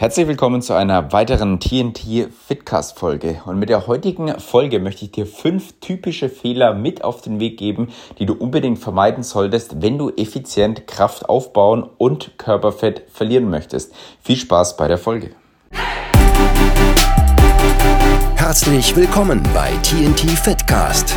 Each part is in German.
Herzlich willkommen zu einer weiteren TNT Fitcast Folge. Und mit der heutigen Folge möchte ich dir fünf typische Fehler mit auf den Weg geben, die du unbedingt vermeiden solltest, wenn du effizient Kraft aufbauen und Körperfett verlieren möchtest. Viel Spaß bei der Folge. Herzlich willkommen bei TNT Fitcast,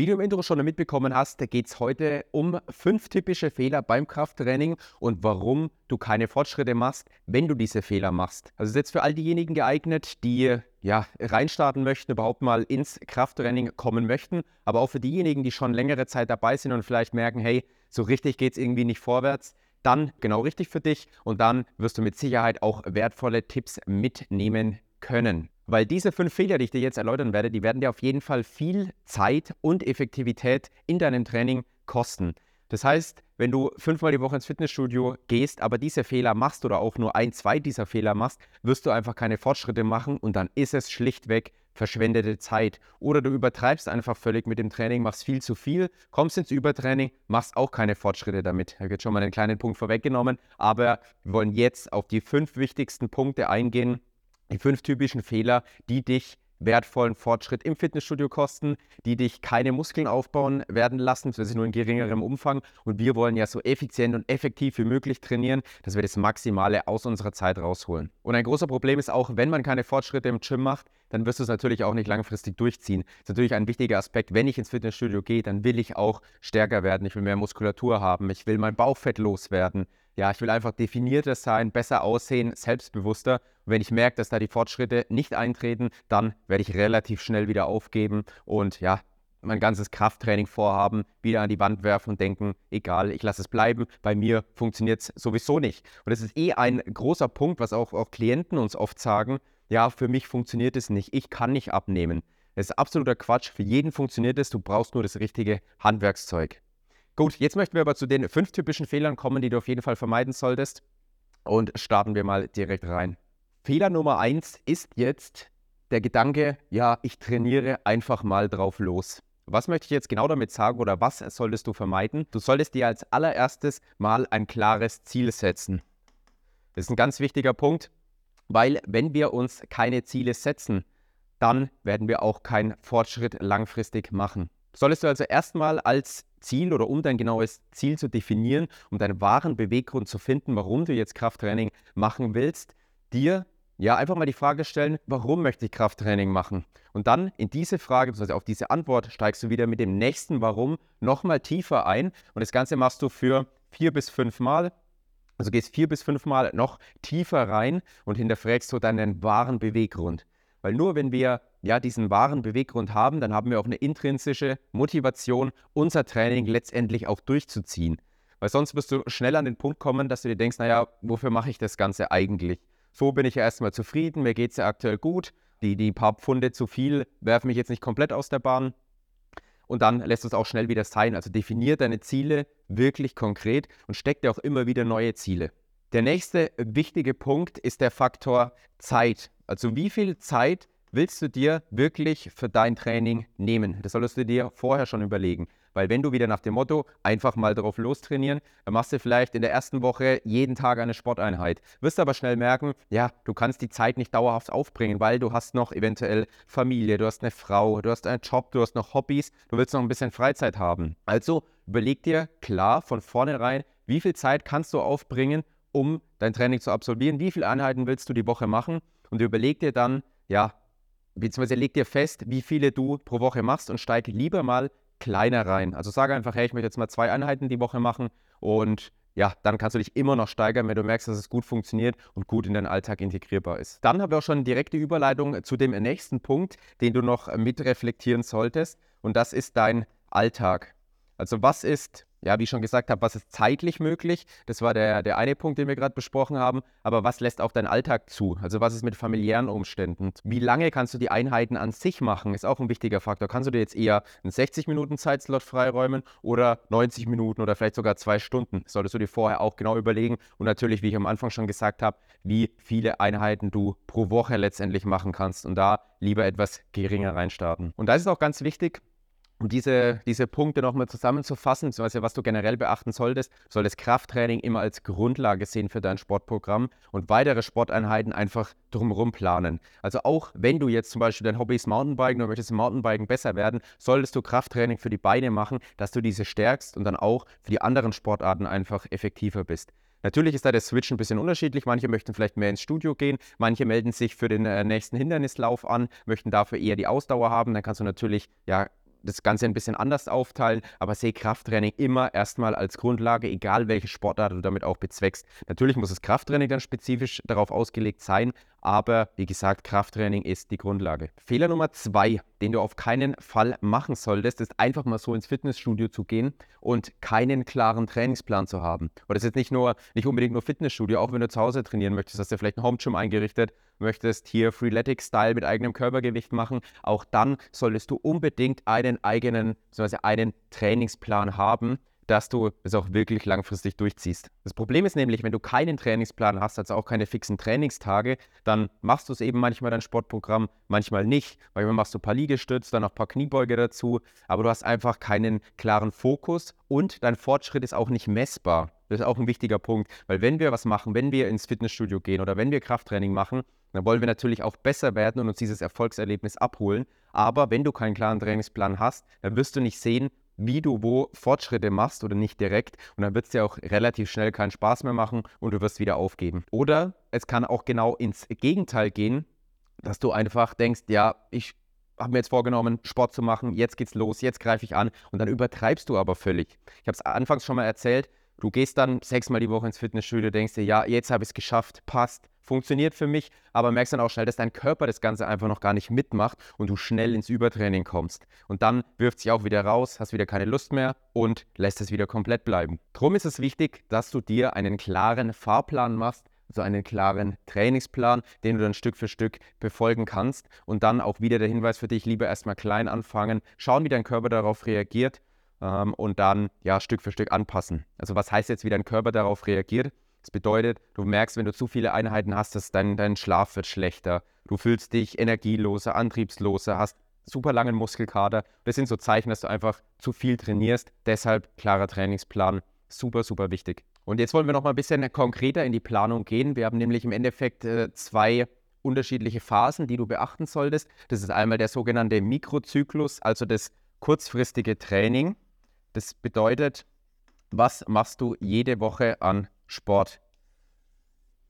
Wie du im Intro schon mitbekommen hast, geht es heute um fünf typische Fehler beim Krafttraining und warum du keine Fortschritte machst, wenn du diese Fehler machst. Also ist jetzt für all diejenigen geeignet, die ja reinstarten möchten, überhaupt mal ins Krafttraining kommen möchten, aber auch für diejenigen, die schon längere Zeit dabei sind und vielleicht merken, hey, so richtig geht es irgendwie nicht vorwärts, dann genau richtig für dich und dann wirst du mit Sicherheit auch wertvolle Tipps mitnehmen können. Weil diese fünf Fehler, die ich dir jetzt erläutern werde, die werden dir auf jeden Fall viel Zeit und Effektivität in deinem Training kosten. Das heißt, wenn du fünfmal die Woche ins Fitnessstudio gehst, aber diese Fehler machst oder auch nur ein, zwei dieser Fehler machst, wirst du einfach keine Fortschritte machen und dann ist es schlichtweg verschwendete Zeit. Oder du übertreibst einfach völlig mit dem Training, machst viel zu viel, kommst ins Übertraining, machst auch keine Fortschritte damit. Ich habe jetzt schon mal einen kleinen Punkt vorweggenommen, aber wir wollen jetzt auf die fünf wichtigsten Punkte eingehen, die fünf typischen Fehler, die dich wertvollen Fortschritt im Fitnessstudio kosten, die dich keine Muskeln aufbauen werden lassen, ist nur in geringerem Umfang. Und wir wollen ja so effizient und effektiv wie möglich trainieren, dass wir das Maximale aus unserer Zeit rausholen. Und ein großer Problem ist auch, wenn man keine Fortschritte im Gym macht, dann wirst du es natürlich auch nicht langfristig durchziehen. Das ist natürlich ein wichtiger Aspekt. Wenn ich ins Fitnessstudio gehe, dann will ich auch stärker werden. Ich will mehr Muskulatur haben. Ich will mein Bauchfett loswerden. Ja, ich will einfach definierter sein, besser aussehen, selbstbewusster. Und wenn ich merke, dass da die Fortschritte nicht eintreten, dann werde ich relativ schnell wieder aufgeben und ja, mein ganzes Krafttraining vorhaben, wieder an die Wand werfen und denken, egal, ich lasse es bleiben, bei mir funktioniert es sowieso nicht. Und das ist eh ein großer Punkt, was auch, auch Klienten uns oft sagen, ja, für mich funktioniert es nicht, ich kann nicht abnehmen. Das ist absoluter Quatsch, für jeden funktioniert es, du brauchst nur das richtige Handwerkszeug. Gut, jetzt möchten wir aber zu den fünf typischen Fehlern kommen, die du auf jeden Fall vermeiden solltest. Und starten wir mal direkt rein. Fehler Nummer eins ist jetzt der Gedanke, ja, ich trainiere einfach mal drauf los. Was möchte ich jetzt genau damit sagen oder was solltest du vermeiden? Du solltest dir als allererstes mal ein klares Ziel setzen. Das ist ein ganz wichtiger Punkt, weil wenn wir uns keine Ziele setzen, dann werden wir auch keinen Fortschritt langfristig machen. Solltest du also erstmal als Ziel oder um dein genaues Ziel zu definieren, um deinen wahren Beweggrund zu finden, warum du jetzt Krafttraining machen willst, dir ja einfach mal die Frage stellen, warum möchte ich Krafttraining machen? Und dann in diese Frage, beziehungsweise auf diese Antwort, steigst du wieder mit dem nächsten Warum nochmal tiefer ein. Und das Ganze machst du für vier bis fünf Mal. Also gehst vier bis fünf Mal noch tiefer rein und hinterfragst so deinen wahren Beweggrund. Weil nur wenn wir ja diesen wahren Beweggrund haben, dann haben wir auch eine intrinsische Motivation, unser Training letztendlich auch durchzuziehen. Weil sonst wirst du schnell an den Punkt kommen, dass du dir denkst, naja, wofür mache ich das Ganze eigentlich? So bin ich ja erstmal zufrieden, mir geht es ja aktuell gut, die, die paar Pfunde zu viel werfen mich jetzt nicht komplett aus der Bahn. Und dann lässt es auch schnell wieder sein. Also definier deine Ziele wirklich konkret und steck dir auch immer wieder neue Ziele. Der nächste wichtige Punkt ist der Faktor Zeit. Also wie viel Zeit willst du dir wirklich für dein Training nehmen? Das solltest du dir vorher schon überlegen. Weil wenn du wieder nach dem Motto einfach mal drauf lostrainieren, dann machst du vielleicht in der ersten Woche jeden Tag eine Sporteinheit. Wirst aber schnell merken, ja, du kannst die Zeit nicht dauerhaft aufbringen, weil du hast noch eventuell Familie, du hast eine Frau, du hast einen Job, du hast noch Hobbys, du willst noch ein bisschen Freizeit haben. Also überleg dir klar von vornherein, wie viel Zeit kannst du aufbringen, um dein Training zu absolvieren, wie viele Einheiten willst du die Woche machen und überleg dir dann, ja, beziehungsweise leg dir fest, wie viele du pro Woche machst und steig lieber mal kleiner rein. Also sage einfach, hey, ich möchte jetzt mal zwei Einheiten die Woche machen und ja, dann kannst du dich immer noch steigern, wenn du merkst, dass es gut funktioniert und gut in deinen Alltag integrierbar ist. Dann haben wir auch schon direkte Überleitung zu dem nächsten Punkt, den du noch mitreflektieren solltest und das ist dein Alltag. Also was ist ja, wie ich schon gesagt habe, was ist zeitlich möglich? Das war der, der eine Punkt, den wir gerade besprochen haben. Aber was lässt auch dein Alltag zu? Also was ist mit familiären Umständen? Wie lange kannst du die Einheiten an sich machen? Ist auch ein wichtiger Faktor. Kannst du dir jetzt eher einen 60-Minuten-Zeitslot freiräumen oder 90 Minuten oder vielleicht sogar zwei Stunden? Solltest du dir vorher auch genau überlegen. Und natürlich, wie ich am Anfang schon gesagt habe, wie viele Einheiten du pro Woche letztendlich machen kannst. Und da lieber etwas geringer reinstarten. Und da ist es auch ganz wichtig, um diese, diese Punkte nochmal zusammenzufassen, beziehungsweise was du generell beachten solltest, solltest Krafttraining immer als Grundlage sehen für dein Sportprogramm und weitere Sporteinheiten einfach drumherum planen. Also auch wenn du jetzt zum Beispiel dein Hobby ist Mountainbiken oder möchtest im Mountainbiken besser werden, solltest du Krafttraining für die Beine machen, dass du diese stärkst und dann auch für die anderen Sportarten einfach effektiver bist. Natürlich ist da der Switch ein bisschen unterschiedlich. Manche möchten vielleicht mehr ins Studio gehen, manche melden sich für den äh, nächsten Hindernislauf an, möchten dafür eher die Ausdauer haben. Dann kannst du natürlich ja das Ganze ein bisschen anders aufteilen, aber sehe Krafttraining immer erstmal als Grundlage, egal welche Sportart du damit auch bezweckst. Natürlich muss das Krafttraining dann spezifisch darauf ausgelegt sein, aber wie gesagt, Krafttraining ist die Grundlage. Fehler Nummer zwei, den du auf keinen Fall machen solltest, ist einfach mal so ins Fitnessstudio zu gehen und keinen klaren Trainingsplan zu haben. Und das ist jetzt nicht nur, nicht unbedingt nur Fitnessstudio, auch wenn du zu Hause trainieren möchtest, hast du vielleicht ein Homegym eingerichtet, möchtest hier Freeletic-Style mit eigenem Körpergewicht machen, auch dann solltest du unbedingt einen eigenen, beziehungsweise einen Trainingsplan haben, dass du es auch wirklich langfristig durchziehst. Das Problem ist nämlich, wenn du keinen Trainingsplan hast, also auch keine fixen Trainingstage, dann machst du es eben manchmal dein Sportprogramm, manchmal nicht. Manchmal machst du ein paar Liegestütze, dann noch ein paar Kniebeuge dazu, aber du hast einfach keinen klaren Fokus und dein Fortschritt ist auch nicht messbar. Das ist auch ein wichtiger Punkt, weil wenn wir was machen, wenn wir ins Fitnessstudio gehen oder wenn wir Krafttraining machen, dann wollen wir natürlich auch besser werden und uns dieses Erfolgserlebnis abholen. Aber wenn du keinen klaren Trainingsplan hast, dann wirst du nicht sehen, wie du wo Fortschritte machst oder nicht direkt. Und dann wird es dir auch relativ schnell keinen Spaß mehr machen und du wirst wieder aufgeben. Oder es kann auch genau ins Gegenteil gehen, dass du einfach denkst, ja, ich habe mir jetzt vorgenommen, Sport zu machen, jetzt geht's los, jetzt greife ich an und dann übertreibst du aber völlig. Ich habe es anfangs schon mal erzählt, Du gehst dann sechsmal die Woche ins Fitnessstudio, denkst dir, ja, jetzt habe ich es geschafft, passt, funktioniert für mich, aber merkst dann auch schnell, dass dein Körper das Ganze einfach noch gar nicht mitmacht und du schnell ins Übertraining kommst. Und dann wirft sich auch wieder raus, hast wieder keine Lust mehr und lässt es wieder komplett bleiben. Drum ist es wichtig, dass du dir einen klaren Fahrplan machst, also einen klaren Trainingsplan, den du dann Stück für Stück befolgen kannst. Und dann auch wieder der Hinweis für dich, lieber erstmal klein anfangen, schauen, wie dein Körper darauf reagiert ähm, und dann ja Stück für Stück anpassen. Also was heißt jetzt, wie dein Körper darauf reagiert? Das bedeutet, du merkst, wenn du zu viele Einheiten hast, dass dein, dein Schlaf wird schlechter. Du fühlst dich energieloser, antriebsloser, hast super langen Muskelkater. Das sind so Zeichen, dass du einfach zu viel trainierst. Deshalb klarer Trainingsplan, super, super wichtig. Und jetzt wollen wir noch mal ein bisschen konkreter in die Planung gehen. Wir haben nämlich im Endeffekt äh, zwei unterschiedliche Phasen, die du beachten solltest. Das ist einmal der sogenannte Mikrozyklus, also das kurzfristige Training. Das bedeutet, was machst du jede Woche an Sport?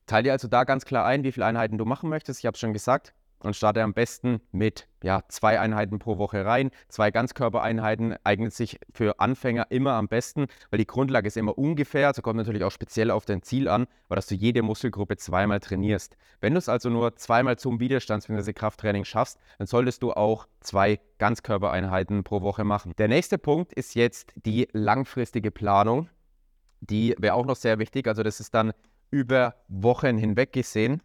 Teile dir also da ganz klar ein, wie viele Einheiten du machen möchtest. Ich habe es schon gesagt und starte am besten mit ja, zwei Einheiten pro Woche rein. Zwei Ganzkörpereinheiten eignet sich für Anfänger immer am besten, weil die Grundlage ist immer ungefähr, also kommt natürlich auch speziell auf dein Ziel an, aber dass du jede Muskelgruppe zweimal trainierst. Wenn du es also nur zweimal zum Widerstands- bzw. Krafttraining schaffst, dann solltest du auch zwei Ganzkörpereinheiten pro Woche machen. Der nächste Punkt ist jetzt die langfristige Planung. Die wäre auch noch sehr wichtig, also das ist dann über Wochen hinweg gesehen.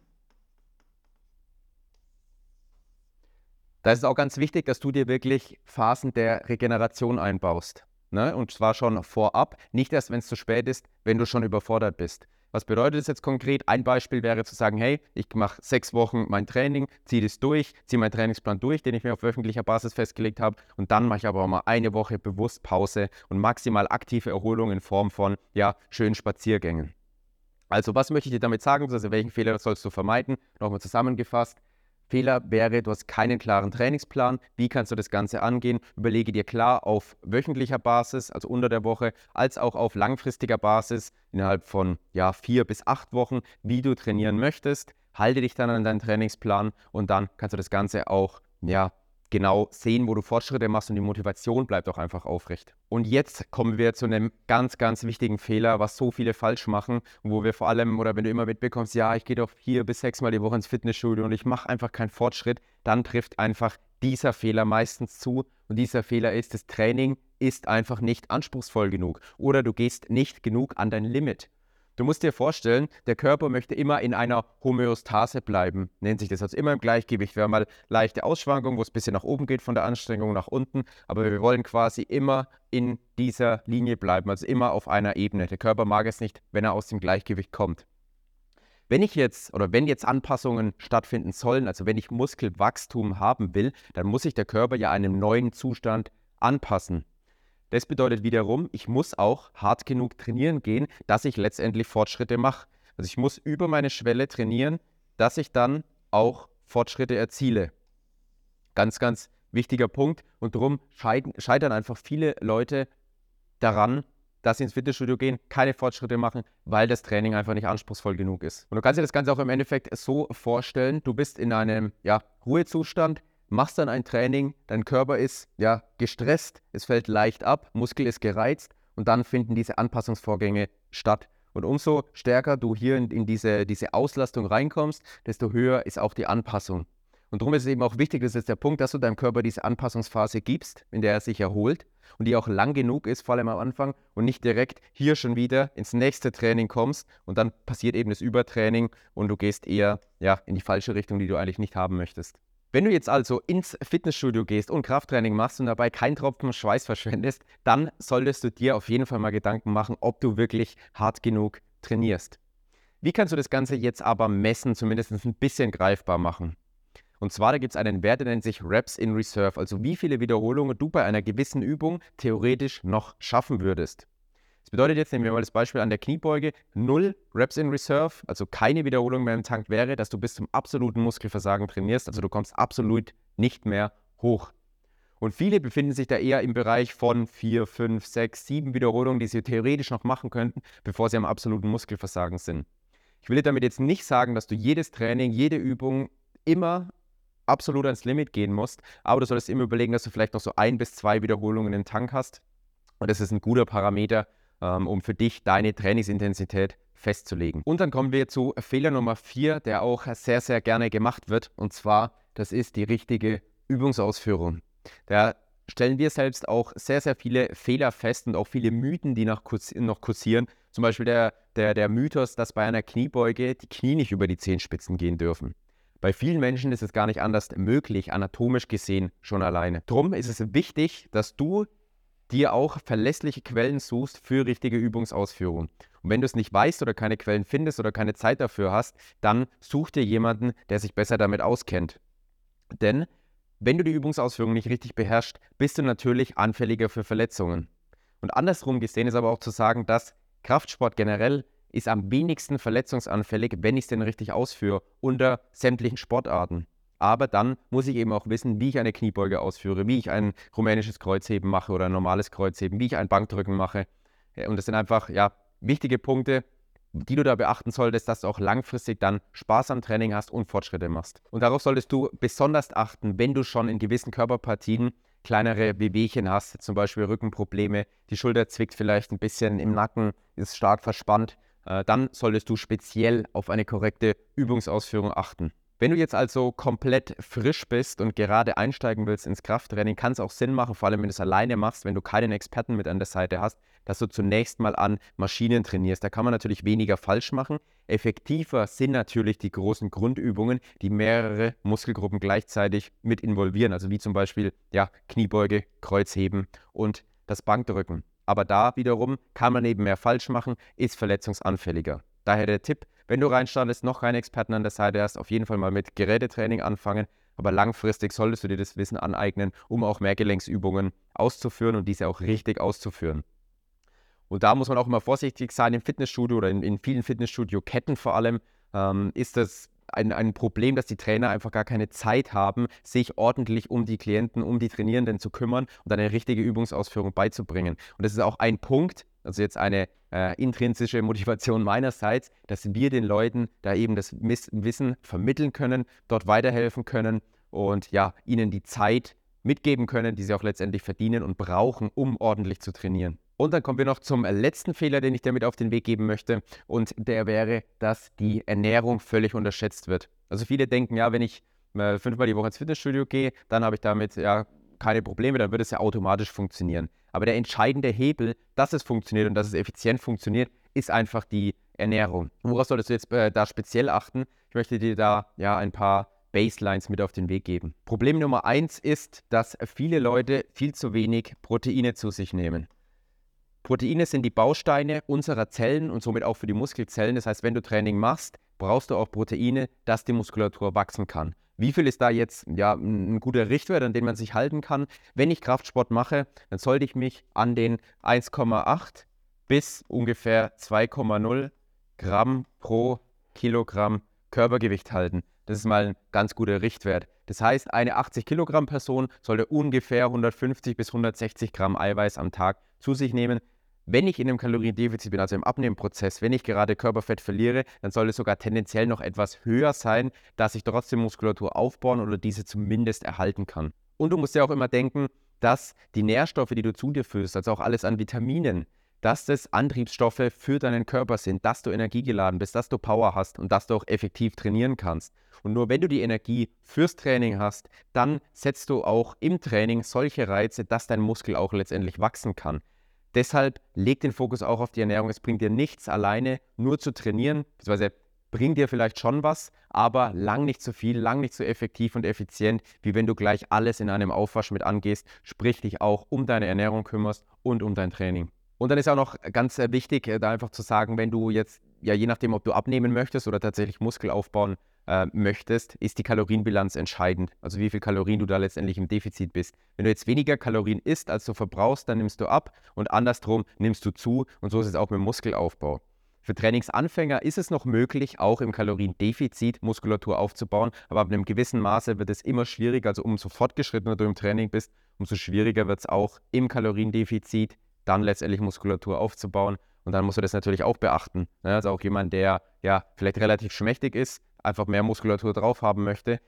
Da ist es auch ganz wichtig, dass du dir wirklich Phasen der Regeneration einbaust. Ne? Und zwar schon vorab, nicht erst, wenn es zu spät ist, wenn du schon überfordert bist. Was bedeutet das jetzt konkret? Ein Beispiel wäre zu sagen, hey, ich mache sechs Wochen mein Training, ziehe das durch, ziehe meinen Trainingsplan durch, den ich mir auf wöchentlicher Basis festgelegt habe und dann mache ich aber auch mal eine Woche bewusst Pause und maximal aktive Erholung in Form von, ja, schönen Spaziergängen. Also was möchte ich dir damit sagen, also welchen Fehler sollst du vermeiden? Nochmal zusammengefasst, Fehler wäre, du hast keinen klaren Trainingsplan. Wie kannst du das Ganze angehen? Überlege dir klar auf wöchentlicher Basis, also unter der Woche, als auch auf langfristiger Basis innerhalb von ja, vier bis acht Wochen, wie du trainieren möchtest. Halte dich dann an deinen Trainingsplan und dann kannst du das Ganze auch ja, genau sehen, wo du Fortschritte machst und die Motivation bleibt auch einfach aufrecht. Und jetzt kommen wir zu einem ganz, ganz wichtigen Fehler, was so viele falsch machen wo wir vor allem, oder wenn du immer mitbekommst, ja, ich gehe doch hier bis sechsmal die Woche ins Fitnessstudio und ich mache einfach keinen Fortschritt, dann trifft einfach dieser Fehler meistens zu. Und dieser Fehler ist, das Training ist einfach nicht anspruchsvoll genug oder du gehst nicht genug an dein Limit. Du musst dir vorstellen, der Körper möchte immer in einer Homöostase bleiben, nennt sich das, also immer im Gleichgewicht. Wir haben mal leichte Ausschwankungen, wo es ein bisschen nach oben geht von der Anstrengung nach unten, aber wir wollen quasi immer in dieser Linie bleiben, also immer auf einer Ebene. Der Körper mag es nicht, wenn er aus dem Gleichgewicht kommt. Wenn ich jetzt oder wenn jetzt Anpassungen stattfinden sollen, also wenn ich Muskelwachstum haben will, dann muss sich der Körper ja einem neuen Zustand anpassen. Das bedeutet wiederum, ich muss auch hart genug trainieren gehen, dass ich letztendlich Fortschritte mache. Also ich muss über meine Schwelle trainieren, dass ich dann auch Fortschritte erziele. Ganz, ganz wichtiger Punkt. Und darum scheitern einfach viele Leute daran, dass sie ins Fitnessstudio gehen, keine Fortschritte machen, weil das Training einfach nicht anspruchsvoll genug ist. Und du kannst dir das Ganze auch im Endeffekt so vorstellen, du bist in einem ja, Ruhezustand, machst dann ein Training, dein Körper ist ja gestresst, es fällt leicht ab, Muskel ist gereizt und dann finden diese Anpassungsvorgänge statt. Und umso stärker du hier in, in diese, diese Auslastung reinkommst, desto höher ist auch die Anpassung. Und darum ist es eben auch wichtig, das ist der Punkt, dass du deinem Körper diese Anpassungsphase gibst, in der er sich erholt und die auch lang genug ist, vor allem am Anfang, und nicht direkt hier schon wieder ins nächste Training kommst und dann passiert eben das Übertraining und du gehst eher ja, in die falsche Richtung, die du eigentlich nicht haben möchtest. Wenn du jetzt also ins Fitnessstudio gehst und Krafttraining machst und dabei keinen Tropfen Schweiß verschwendest, dann solltest du dir auf jeden Fall mal Gedanken machen, ob du wirklich hart genug trainierst. Wie kannst du das Ganze jetzt aber messen, zumindest ein bisschen greifbar machen? Und zwar, da gibt es einen Wert, der nennt sich Reps in Reserve, also wie viele Wiederholungen du bei einer gewissen Übung theoretisch noch schaffen würdest. Das bedeutet jetzt, nehmen wir mal das Beispiel an der Kniebeuge, 0 Reps in Reserve, also keine Wiederholung mehr im Tank wäre, dass du bis zum absoluten Muskelversagen trainierst, also du kommst absolut nicht mehr hoch. Und viele befinden sich da eher im Bereich von 4, 5, 6, 7 Wiederholungen, die sie theoretisch noch machen könnten, bevor sie am absoluten Muskelversagen sind. Ich will damit jetzt nicht sagen, dass du jedes Training, jede Übung immer absolut ans Limit gehen musst, aber du solltest immer überlegen, dass du vielleicht noch so ein bis zwei Wiederholungen im Tank hast. Und das ist ein guter Parameter, ähm, um für dich deine Trainingsintensität festzulegen. Und dann kommen wir zu Fehler Nummer 4, der auch sehr, sehr gerne gemacht wird. Und zwar, das ist die richtige Übungsausführung. Da stellen wir selbst auch sehr, sehr viele Fehler fest und auch viele Mythen, die noch, kursieren. Zum Beispiel der, der, der Mythos, dass bei einer Kniebeuge die Knie nicht über die Zehenspitzen gehen dürfen. Bei vielen Menschen ist es gar nicht anders möglich, anatomisch gesehen schon alleine. Drum ist es wichtig, dass du dir auch verlässliche Quellen suchst für richtige Übungsausführung. Und wenn du es nicht weißt oder keine Quellen findest oder keine Zeit dafür hast, dann such dir jemanden, der sich besser damit auskennt. Denn wenn du die Übungsausführung nicht richtig beherrschst, bist du natürlich anfälliger für Verletzungen. Und andersrum gesehen ist aber auch zu sagen, dass Kraftsport generell ist am wenigsten verletzungsanfällig, wenn ich es denn richtig ausführe, unter sämtlichen Sportarten. Aber dann muss ich eben auch wissen, wie ich eine Kniebeuge ausführe, wie ich ein rumänisches Kreuzheben mache oder ein normales Kreuzheben, wie ich ein Bankdrücken mache. Und das sind einfach ja, wichtige Punkte, die du da beachten solltest, dass du auch langfristig dann Spaß am Training hast und Fortschritte machst. Und darauf solltest du besonders achten, wenn du schon in gewissen Körperpartien kleinere Wehwehchen hast, zum Beispiel Rückenprobleme, die Schulter zwickt vielleicht ein bisschen im Nacken, ist stark verspannt, äh, dann solltest du speziell auf eine korrekte Übungsausführung achten. Wenn du jetzt also komplett frisch bist und gerade einsteigen willst ins Krafttraining, kann es auch Sinn machen, vor allem wenn du es alleine machst, wenn du keinen Experten mit an der Seite hast, dass du zunächst mal an Maschinen trainierst. Da kann man natürlich weniger falsch machen. Effektiver sind natürlich die großen Grundübungen, die mehrere Muskelgruppen gleichzeitig mit involvieren, also wie zum Beispiel ja, Kniebeuge, Kreuzheben und das Bankdrücken. Aber da wiederum kann man eben mehr falsch machen, ist verletzungsanfälliger. Daher der Tipp, wenn du reinstartest, noch keine Experten an der Seite hast, auf jeden Fall mal mit Gerätetraining anfangen. Aber langfristig solltest du dir das Wissen aneignen, um auch Mehrgelenksübungen auszuführen und diese auch richtig auszuführen. Und da muss man auch immer vorsichtig sein im Fitnessstudio oder in, in vielen Fitnessstudio-Ketten vor allem, ähm, ist das ein, ein Problem, dass die Trainer einfach gar keine Zeit haben, sich ordentlich um die Klienten, um die Trainierenden zu kümmern und eine richtige Übungsausführung beizubringen. Und das ist auch ein Punkt, also jetzt eine äh, intrinsische Motivation meinerseits, dass wir den Leuten da eben das Wissen vermitteln können, dort weiterhelfen können und ja, ihnen die Zeit mitgeben können, die sie auch letztendlich verdienen und brauchen, um ordentlich zu trainieren. Und dann kommen wir noch zum letzten Fehler, den ich damit auf den Weg geben möchte. Und der wäre, dass die Ernährung völlig unterschätzt wird. Also viele denken, ja, wenn ich äh, fünfmal die Woche ins Fitnessstudio gehe, dann habe ich damit ja keine Probleme, dann wird es ja automatisch funktionieren. Aber der entscheidende Hebel, dass es funktioniert und dass es effizient funktioniert, ist einfach die Ernährung. Worauf solltest du jetzt äh, da speziell achten? Ich möchte dir da ja ein paar Baselines mit auf den Weg geben. Problem Nummer eins ist, dass viele Leute viel zu wenig Proteine zu sich nehmen. Proteine sind die Bausteine unserer Zellen und somit auch für die Muskelzellen. Das heißt, wenn du Training machst, brauchst du auch Proteine, dass die Muskulatur wachsen kann. Wie viel ist da jetzt ja, ein guter Richtwert, an den man sich halten kann? Wenn ich Kraftsport mache, dann sollte ich mich an den 1,8 bis ungefähr 2,0 Gramm pro Kilogramm Körpergewicht halten. Das ist mal ein ganz guter Richtwert. Das heißt, eine 80 Kilogramm Person sollte ungefähr 150 bis 160 Gramm Eiweiß am Tag zu sich nehmen. Wenn ich in einem Kaloriendefizit bin, also im Abnehmprozess, wenn ich gerade Körperfett verliere, dann soll es sogar tendenziell noch etwas höher sein, dass ich trotzdem Muskulatur aufbauen oder diese zumindest erhalten kann. Und du musst ja auch immer denken, dass die Nährstoffe, die du zu dir führst, also auch alles an Vitaminen, dass das Antriebsstoffe für deinen Körper sind, dass du energiegeladen bist, dass du Power hast und dass du auch effektiv trainieren kannst. Und nur wenn du die Energie fürs Training hast, dann setzt du auch im Training solche Reize, dass dein Muskel auch letztendlich wachsen kann. Deshalb leg den Fokus auch auf die Ernährung. Es bringt dir nichts alleine nur zu trainieren, beziehungsweise bringt dir vielleicht schon was, aber lang nicht so viel, lang nicht so effektiv und effizient, wie wenn du gleich alles in einem Aufwasch mit angehst, sprich dich auch um deine Ernährung kümmerst und um dein Training. Und dann ist auch noch ganz äh, wichtig, äh, da einfach zu sagen, wenn du jetzt, ja, je nachdem, ob du abnehmen möchtest oder tatsächlich Muskel aufbauen äh, möchtest, ist die Kalorienbilanz entscheidend. Also wie viel Kalorien du da letztendlich im Defizit bist. Wenn du jetzt weniger Kalorien isst, als du verbrauchst, dann nimmst du ab und andersrum nimmst du zu. Und so ist es auch mit Muskelaufbau. Für Trainingsanfänger ist es noch möglich, auch im Kaloriendefizit Muskulatur aufzubauen, aber ab einem gewissen Maße wird es immer schwieriger. Also umso fortgeschrittener du im Training bist, umso schwieriger wird es auch im Kaloriendefizit dann letztendlich Muskulatur aufzubauen. Und dann musst du das natürlich auch beachten. Ne? Also auch jemand, der ja vielleicht relativ schmächtig ist, einfach mehr Muskulatur drauf haben möchte,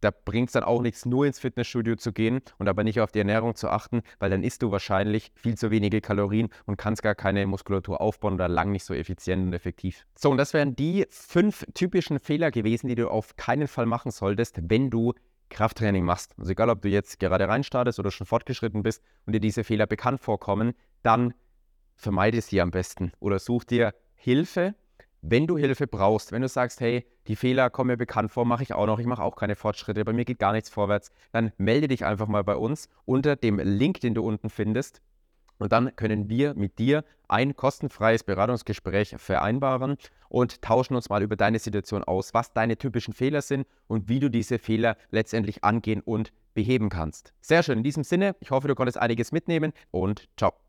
da bringt es dann auch nichts, nur ins Fitnessstudio zu gehen und aber nicht auf die Ernährung zu achten, weil dann isst du wahrscheinlich viel zu wenige Kalorien und kannst gar keine Muskulatur aufbauen oder lang nicht so effizient und effektiv. So, und das wären die fünf typischen Fehler gewesen, die du auf keinen Fall machen solltest, wenn du Krafttraining machst. Also egal, ob du jetzt gerade reinstartest oder schon fortgeschritten bist und dir diese Fehler bekannt vorkommen, dann vermeide sie am besten oder such dir Hilfe, wenn du Hilfe brauchst. Wenn du sagst, hey, die Fehler kommen mir bekannt vor, mache ich auch noch, ich mache auch keine Fortschritte, bei mir geht gar nichts vorwärts, dann melde dich einfach mal bei uns unter dem Link, den du unten findest. Und dann können wir mit dir ein kostenfreies Beratungsgespräch vereinbaren und tauschen uns mal über deine Situation aus, was deine typischen Fehler sind und wie du diese Fehler letztendlich angehen und beheben kannst. Sehr schön, in diesem Sinne, ich hoffe, du konntest einiges mitnehmen und ciao.